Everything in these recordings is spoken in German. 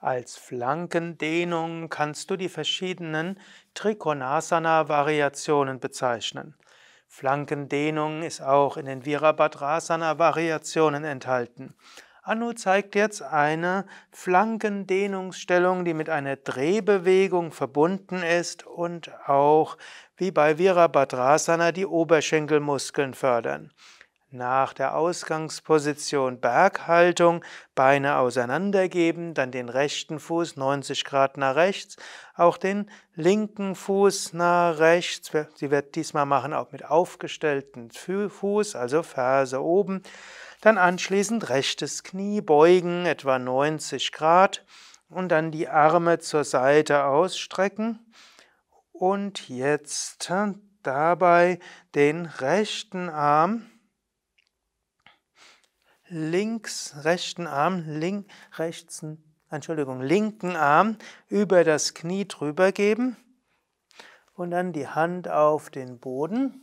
Als Flankendehnung kannst du die verschiedenen Trikonasana-Variationen bezeichnen. Flankendehnung ist auch in den Virabhadrasana-Variationen enthalten. Anu zeigt jetzt eine Flankendehnungsstellung, die mit einer Drehbewegung verbunden ist und auch wie bei Virabhadrasana die Oberschenkelmuskeln fördern. Nach der Ausgangsposition Berghaltung, Beine auseinandergeben, dann den rechten Fuß 90 Grad nach rechts, auch den linken Fuß nach rechts. Sie wird diesmal machen auch mit aufgestellten Fuß, also Ferse oben. Dann anschließend rechtes Knie beugen, etwa 90 Grad und dann die Arme zur Seite ausstrecken. Und jetzt dabei den rechten Arm links, rechten Arm, link, rechts, Entschuldigung, linken Arm über das Knie drüber geben und dann die Hand auf den Boden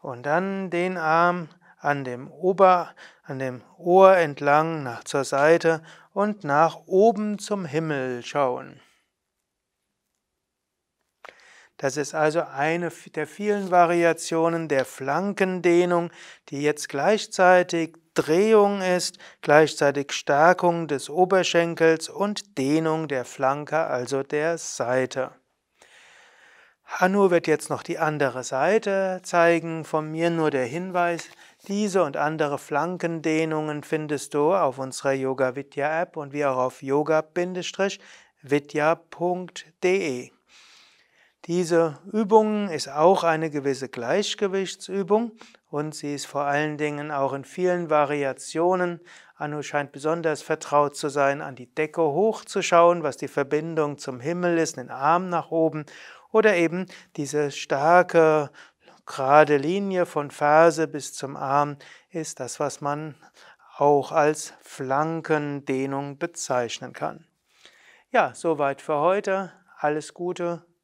und dann den Arm an dem Ober, an dem Ohr entlang nach zur Seite und nach oben zum Himmel schauen. Das ist also eine der vielen Variationen der Flankendehnung, die jetzt gleichzeitig Drehung ist, gleichzeitig Stärkung des Oberschenkels und Dehnung der Flanke, also der Seite. Hannu wird jetzt noch die andere Seite zeigen, von mir nur der Hinweis, diese und andere Flankendehnungen findest du auf unserer Yoga Vidya App und wie auch auf yoga-vidya.de. Diese Übung ist auch eine gewisse Gleichgewichtsübung und sie ist vor allen Dingen auch in vielen Variationen. Anu scheint besonders vertraut zu sein, an die Decke hochzuschauen, was die Verbindung zum Himmel ist, den Arm nach oben oder eben diese starke gerade Linie von Ferse bis zum Arm ist das, was man auch als Flankendehnung bezeichnen kann. Ja, soweit für heute. Alles Gute